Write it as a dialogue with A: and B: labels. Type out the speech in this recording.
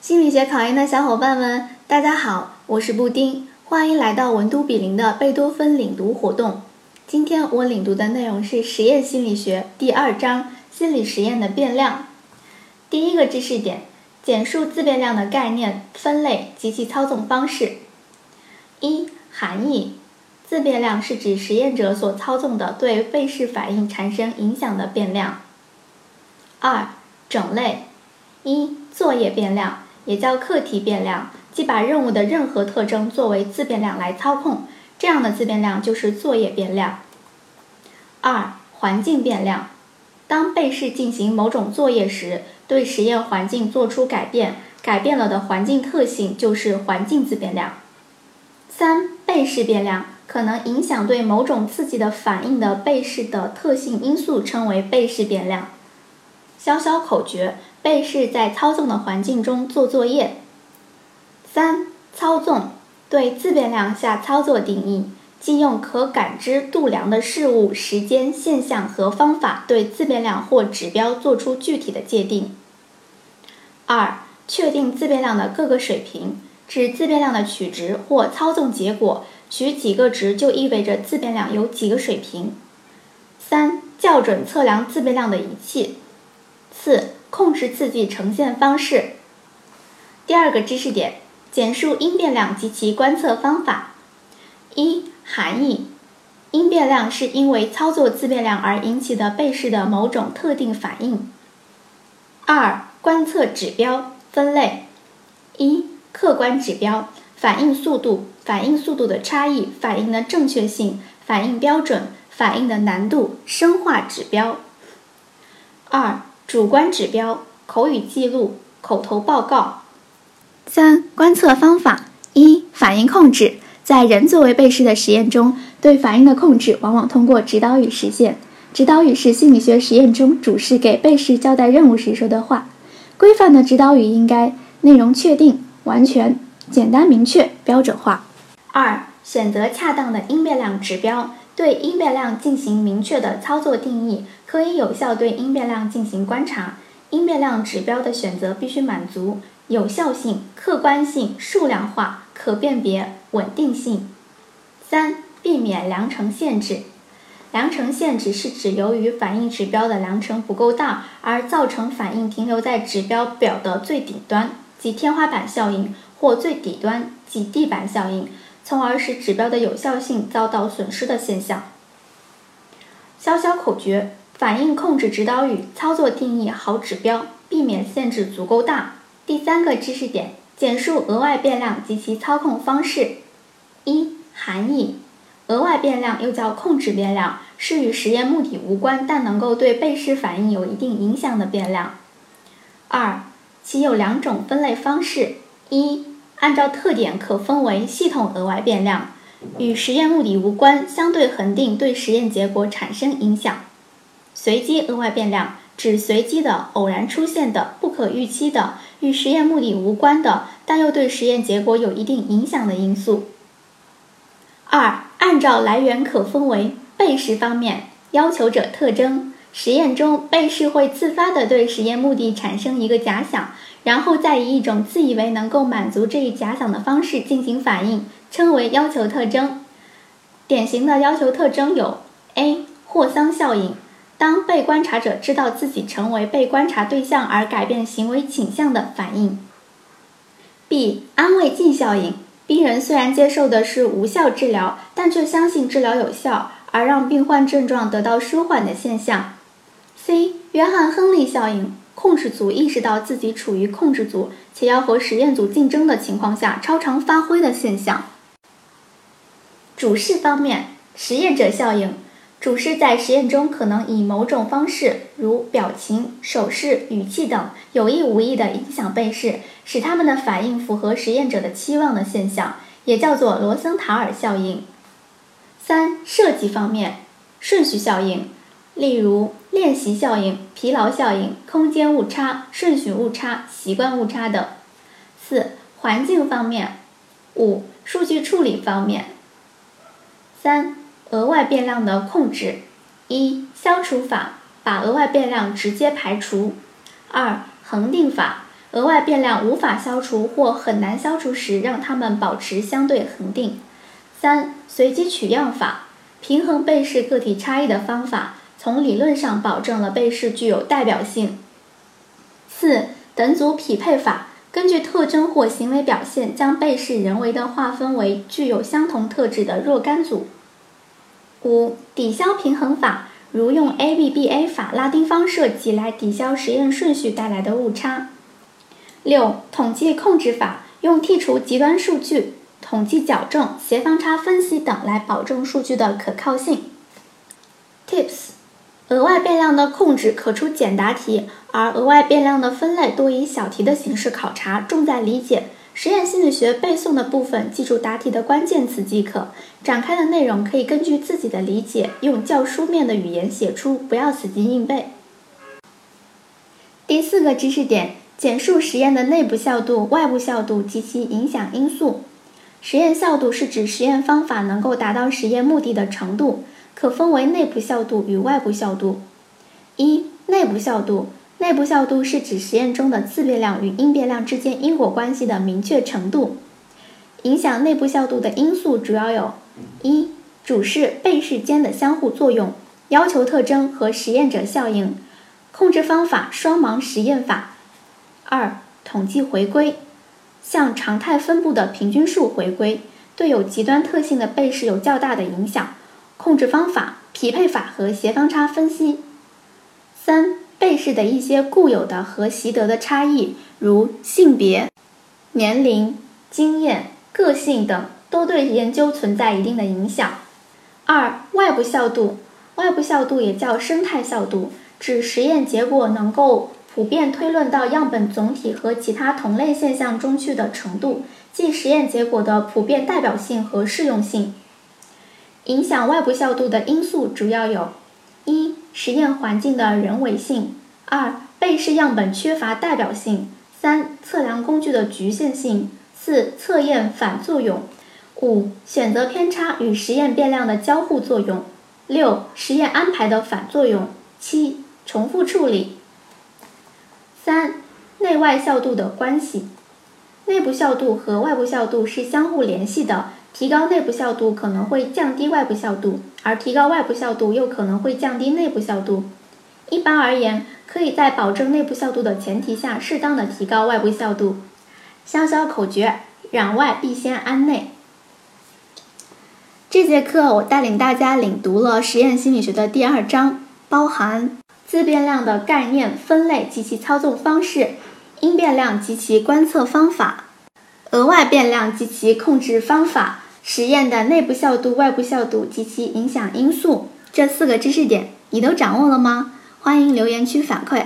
A: 心理学考研的小伙伴们，大家好，我是布丁，欢迎来到文都比邻的贝多芬领读活动。今天我领读的内容是实验心理学第二章心理实验的变量。第一个知识点：简述自变量的概念、分类及其操纵方式。一、含义：自变量是指实验者所操纵的对被试反应产生影响的变量。二、种类：一、作业变量。也叫课题变量，即把任务的任何特征作为自变量来操控，这样的自变量就是作业变量。二、环境变量，当被试进行某种作业时，对实验环境做出改变，改变了的环境特性就是环境自变量。三、被试变量，可能影响对某种刺激的反应的被试的特性因素称为被试变量。小小口诀。被试在操纵的环境中做作业。三、操纵对自变量下操作定义，即用可感知度量的事物、时间、现象和方法对自变量或指标做出具体的界定。二、确定自变量的各个水平，指自变量的取值或操纵结果，取几个值就意味着自变量有几个水平。三、校准测量自变量的仪器。四。控制刺激呈现方式。第二个知识点：简述因变量及其观测方法。一、含义：因变量是因为操作自变量而引起的被试的某种特定反应。二、观测指标分类：一、客观指标，反应速度、反应速度的差异、反应的正确性、反应标准、反应的难度、生化指标。二、主观指标：口语记录、口头报告。三、观测方法：一、反应控制。在人作为被试的实验中，对反应的控制往往通过指导语实现。指导语是心理学实验中主试给被试交代任务时说的话。规范的指导语应该内容确定、完全、简单明确、标准化。二、选择恰当的因变量指标。对因变量进行明确的操作定义，可以有效对因变量进行观察。因变量指标的选择必须满足有效性、客观性、数量化、可辨别、稳定性。三、避免量程限制。量程限制是指由于反应指标的量程不够大，而造成反应停留在指标表的最顶端，即天花板效应，或最底端，即地板效应。从而使指标的有效性遭到损失的现象。小小口诀：反应控制指导语，操作定义好指标，避免限制足够大。第三个知识点：简述额外变量及其操控方式。一、含义：额外变量又叫控制变量，是与实验目的无关但能够对被试反应有一定影响的变量。二、其有两种分类方式：一。按照特点可分为系统额外变量，与实验目的无关，相对恒定，对实验结果产生影响；随机额外变量指随机的、偶然出现的、不可预期的、与实验目的无关的，但又对实验结果有一定影响的因素。二、按照来源可分为被试方面、要求者特征。实验中，被试会自发地对实验目的产生一个假想。然后再以一种自以为能够满足这一假想的方式进行反应，称为要求特征。典型的要求特征有：A. 霍桑效应，当被观察者知道自己成为被观察对象而改变行为倾向的反应；B. 安慰剂效应，病人虽然接受的是无效治疗，但却相信治疗有效，而让病患症状得到舒缓的现象；C. 约翰·亨利效应。控制组意识到自己处于控制组且要和实验组竞争的情况下超常发挥的现象。主事方面，实验者效应，主事在实验中可能以某种方式，如表情、手势、语气等，有意无意地影响被试，使他们的反应符合实验者的期望的现象，也叫做罗森塔尔效应。三、设计方面，顺序效应。例如练习效应、疲劳效应、空间误差、顺序误差、习惯误差等。四、环境方面。五、数据处理方面。三、额外变量的控制。一、消除法，把额外变量直接排除。二、恒定法，额外变量无法消除或很难消除时，让它们保持相对恒定。三、随机取样法，平衡被试个体差异的方法，从理论上保证了被试具有代表性。四、等组匹配法，根据特征或行为表现，将被试人为的划分为具有相同特质的若干组。五、抵消平衡法，如用 ABBA 法拉丁方设计来抵消实验顺序带来的误差。六、统计控制法，用剔除极端数据、统计矫正、协方差分析等来保证数据的可靠性。额外变量的控制可出简答题，而额外变量的分类多以小题的形式考察，重在理解。实验心理学背诵的部分，记住答题的关键词即可。展开的内容可以根据自己的理解，用较书面的语言写出，不要死记硬背。第四个知识点：简述实验的内部效度、外部效度及其影响因素。实验效度是指实验方法能够达到实验目的的程度，可分为内部效度与外部效度。一、内部效度。内部效度是指实验中的自变量与因变量之间因果关系的明确程度。影响内部效度的因素主要有：一、主试、被试间的相互作用；要求特征和实验者效应；控制方法双盲实验法；二、统计回归，向常态分布的平均数回归，对有极端特性的被试有较大的影响；控制方法匹配法和协方差分析。三。被试的一些固有的和习得的差异，如性别、年龄、经验、个性等，都对研究存在一定的影响。二、外部效度，外部效度也叫生态效度，指实验结果能够普遍推论到样本总体和其他同类现象中去的程度，即实验结果的普遍代表性和适用性。影响外部效度的因素主要有。一、实验环境的人为性；二、被试样本缺乏代表性；三、测量工具的局限性；四、测验反作用；五、选择偏差与实验变量的交互作用；六、实验安排的反作用；七、重复处理。三、内外效度的关系，内部效度和外部效度是相互联系的。提高内部效度可能会降低外部效度，而提高外部效度又可能会降低内部效度。一般而言，可以在保证内部效度的前提下，适当的提高外部效度。小小口诀：攘外必先安内。这节课我带领大家领读了实验心理学的第二章，包含自变量的概念、分类及其操纵方式，因变量及其观测方法。额外变量及其控制方法，实验的内部效度、外部效度及其影响因素，这四个知识点你都掌握了吗？欢迎留言区反馈。